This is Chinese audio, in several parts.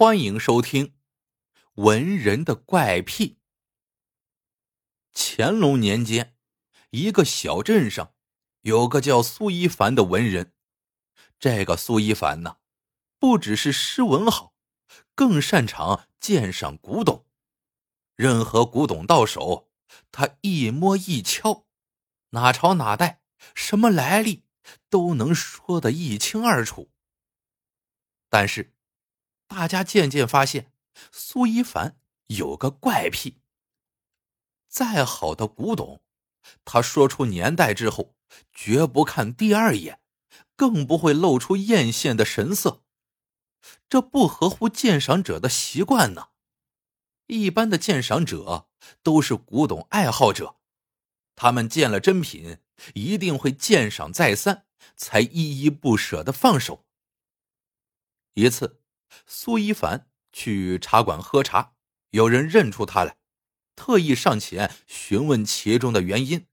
欢迎收听《文人的怪癖》。乾隆年间，一个小镇上有个叫苏一凡的文人。这个苏一凡呢，不只是诗文好，更擅长鉴赏古董。任何古董到手，他一摸一敲，哪朝哪代、什么来历，都能说得一清二楚。但是，大家渐渐发现，苏一凡有个怪癖。再好的古董，他说出年代之后，绝不看第二眼，更不会露出艳羡的神色，这不合乎鉴赏者的习惯呢。一般的鉴赏者都是古董爱好者，他们见了真品，一定会鉴赏再三，才依依不舍的放手。一次。苏一凡去茶馆喝茶，有人认出他来，特意上前询问其中的原因。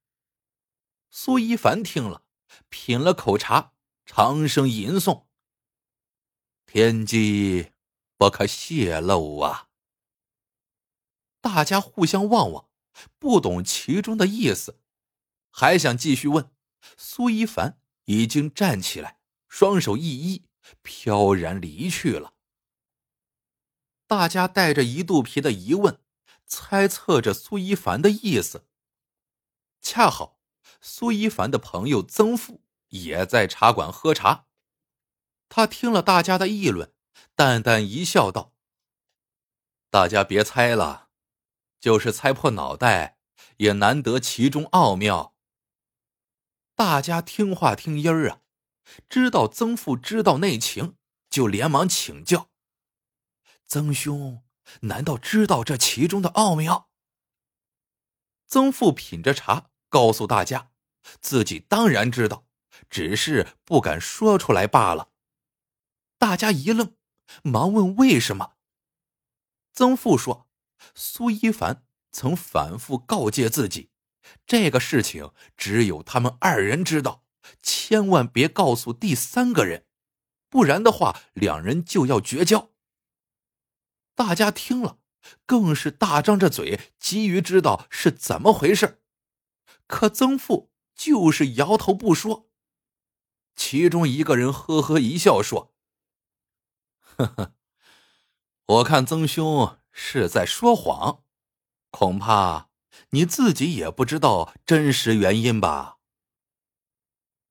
苏一凡听了，品了口茶，长声吟诵：“天机不可泄露啊！”大家互相望望，不懂其中的意思，还想继续问。苏一凡已经站起来，双手一一，飘然离去了。大家带着一肚皮的疑问，猜测着苏一凡的意思。恰好苏一凡的朋友曾富也在茶馆喝茶，他听了大家的议论，淡淡一笑，道：“大家别猜了，就是猜破脑袋，也难得其中奥妙。”大家听话听音儿啊，知道曾富知道内情，就连忙请教。曾兄，难道知道这其中的奥妙？曾父品着茶，告诉大家，自己当然知道，只是不敢说出来罢了。大家一愣，忙问为什么。曾父说：“苏一凡曾反复告诫自己，这个事情只有他们二人知道，千万别告诉第三个人，不然的话，两人就要绝交。”大家听了，更是大张着嘴，急于知道是怎么回事。可曾父就是摇头不说。其中一个人呵呵一笑说：“呵呵，我看曾兄是在说谎，恐怕你自己也不知道真实原因吧。”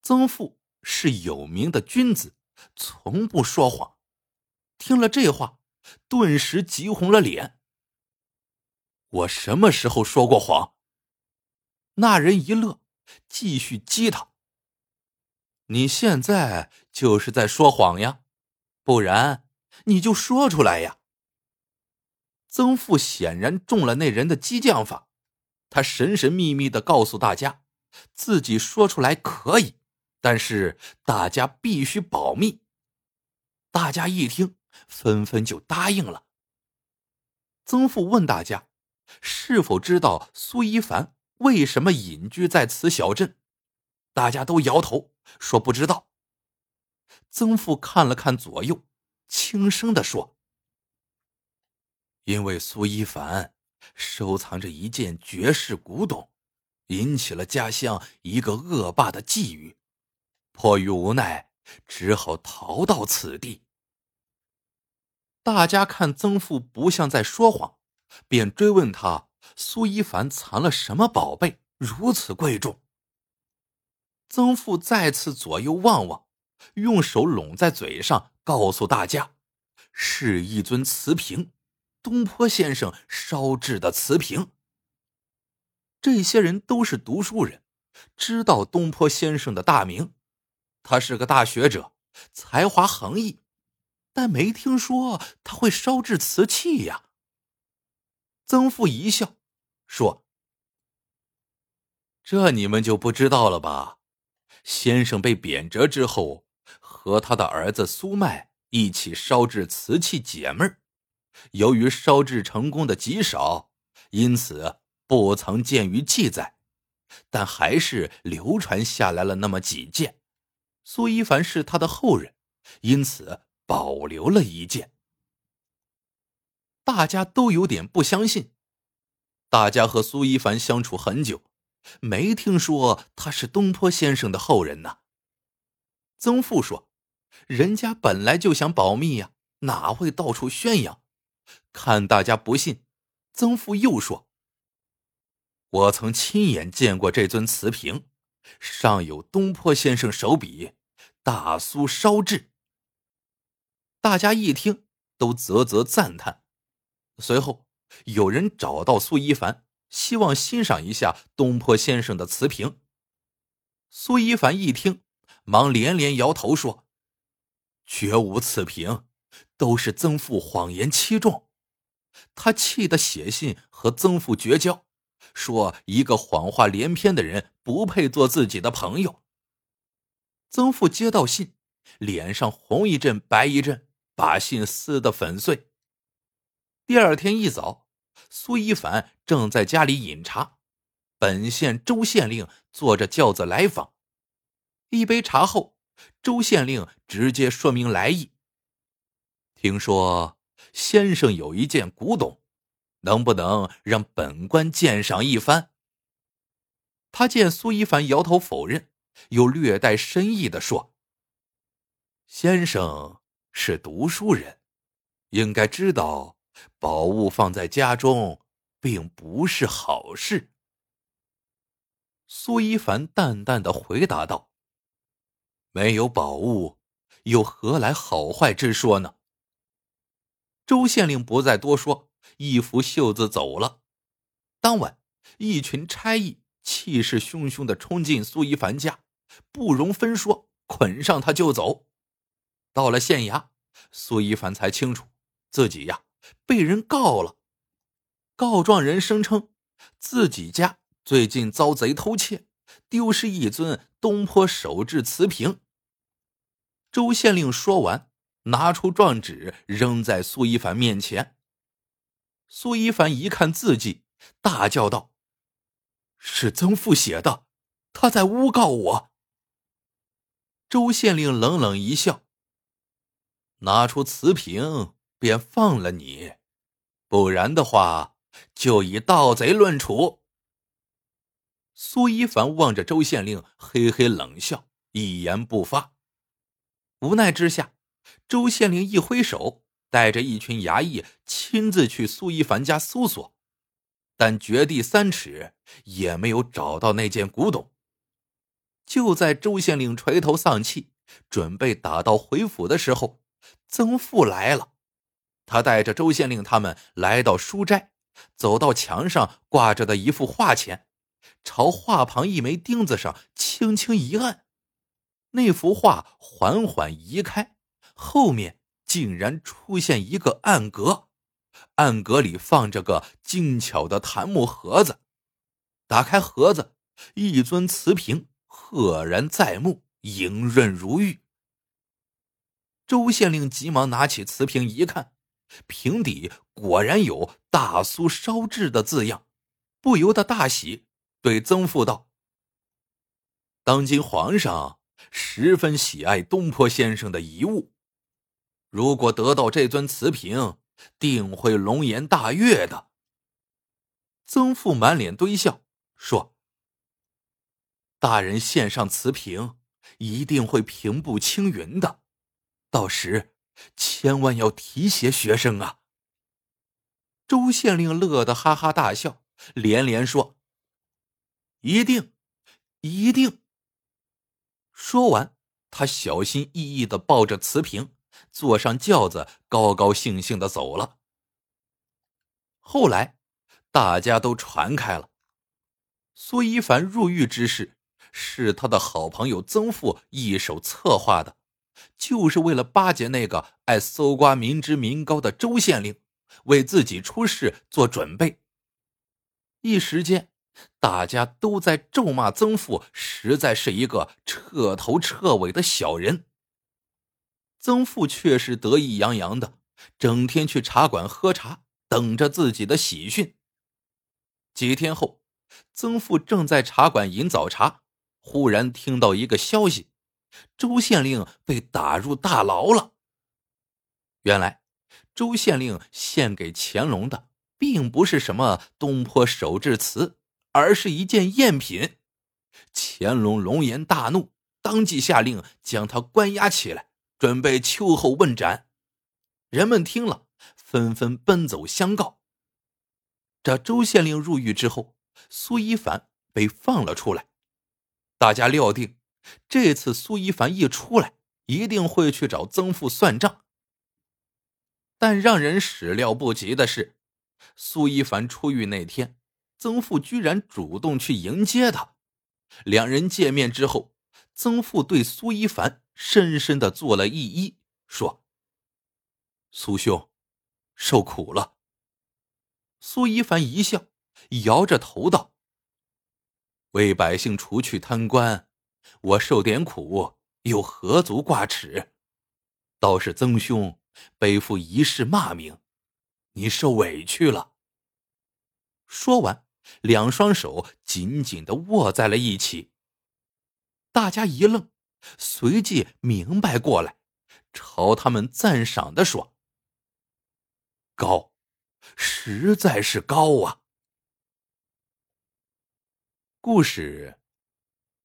曾父是有名的君子，从不说谎。听了这话。顿时急红了脸。我什么时候说过谎？那人一乐，继续激他。你现在就是在说谎呀，不然你就说出来呀。曾父显然中了那人的激将法，他神神秘秘的告诉大家，自己说出来可以，但是大家必须保密。大家一听。纷纷就答应了。曾父问大家：“是否知道苏一凡为什么隐居在此小镇？”大家都摇头，说不知道。曾父看了看左右，轻声的说：“因为苏一凡收藏着一件绝世古董，引起了家乡一个恶霸的觊觎，迫于无奈，只好逃到此地。”大家看曾父不像在说谎，便追问他：苏一凡藏了什么宝贝，如此贵重？曾父再次左右望望，用手拢在嘴上，告诉大家：是一尊瓷瓶，东坡先生烧制的瓷瓶。这些人都是读书人，知道东坡先生的大名，他是个大学者，才华横溢。但没听说他会烧制瓷器呀。曾父一笑，说：“这你们就不知道了吧？先生被贬谪之后，和他的儿子苏迈一起烧制瓷器解闷由于烧制成功的极少，因此不曾见于记载，但还是流传下来了那么几件。苏一凡是他的后人，因此。”保留了一件。大家都有点不相信。大家和苏一凡相处很久，没听说他是东坡先生的后人呢。曾父说：“人家本来就想保密呀，哪会到处宣扬？”看大家不信，曾父又说：“我曾亲眼见过这尊瓷瓶，上有东坡先生手笔，大苏烧制。”大家一听，都啧啧赞叹。随后，有人找到苏一凡，希望欣赏一下东坡先生的瓷瓶。苏一凡一听，忙连连摇头说：“绝无此瓶，都是曾父谎言欺众。”他气得写信和曾父绝交，说一个谎话连篇的人不配做自己的朋友。曾父接到信，脸上红一阵白一阵。把信撕得粉碎。第二天一早，苏一凡正在家里饮茶，本县周县令坐着轿子来访。一杯茶后，周县令直接说明来意。听说先生有一件古董，能不能让本官鉴赏一番？他见苏一凡摇头否认，又略带深意的说：“先生。”是读书人，应该知道宝物放在家中并不是好事。苏一凡淡淡的回答道：“没有宝物，又何来好坏之说呢？”周县令不再多说，一拂袖子走了。当晚，一群差役气势汹汹的冲进苏一凡家，不容分说，捆上他就走。到了县衙，苏一凡才清楚自己呀被人告了。告状人声称自己家最近遭贼偷窃，丢失一尊东坡手制瓷瓶。周县令说完，拿出状纸扔在苏一凡面前。苏一凡一看字迹，大叫道：“是曾父写的，他在诬告我。”周县令冷冷一笑。拿出瓷瓶，便放了你；不然的话，就以盗贼论处。苏一凡望着周县令，嘿嘿冷笑，一言不发。无奈之下，周县令一挥手，带着一群衙役亲自去苏一凡家搜索，但掘地三尺也没有找到那件古董。就在周县令垂头丧气，准备打道回府的时候，曾父来了，他带着周县令他们来到书斋，走到墙上挂着的一幅画前，朝画旁一枚钉子上轻轻一按，那幅画缓缓移开，后面竟然出现一个暗格，暗格里放着个精巧的檀木盒子，打开盒子，一尊瓷瓶赫然在目，莹润如玉。周县令急忙拿起瓷瓶一看，瓶底果然有“大苏烧制”的字样，不由得大喜，对曾父道：“当今皇上十分喜爱东坡先生的遗物，如果得到这尊瓷瓶，定会龙颜大悦的。”曾父满脸堆笑说：“大人献上瓷瓶，一定会平步青云的。”到时，千万要提携学生啊！周县令乐得哈哈大笑，连连说：“一定，一定。”说完，他小心翼翼的抱着瓷瓶，坐上轿子，高高兴兴的走了。后来，大家都传开了，苏一凡入狱之事，是他的好朋友曾父一手策划的。就是为了巴结那个爱搜刮民脂民膏的周县令，为自己出事做准备。一时间，大家都在咒骂曾父，实在是一个彻头彻尾的小人。曾父却是得意洋洋的，整天去茶馆喝茶，等着自己的喜讯。几天后，曾父正在茶馆饮早茶，忽然听到一个消息。周县令被打入大牢了。原来，周县令献给乾隆的，并不是什么东坡手制瓷，而是一件赝品。乾隆龙颜大怒，当即下令将他关押起来，准备秋后问斩。人们听了，纷纷奔走相告。这周县令入狱之后，苏一凡被放了出来。大家料定，这次苏一凡一出来，一定会去找曾父算账。但让人始料不及的是，苏一凡出狱那天，曾父居然主动去迎接他。两人见面之后，曾父对苏一凡深深的做了一揖，说：“苏兄，受苦了。”苏一凡一笑，摇着头道：“为百姓除去贪官，我受点苦又何足挂齿？倒是曾兄。”背负一世骂名，你受委屈了。说完，两双手紧紧的握在了一起。大家一愣，随即明白过来，朝他们赞赏的说：“高，实在是高啊！”故事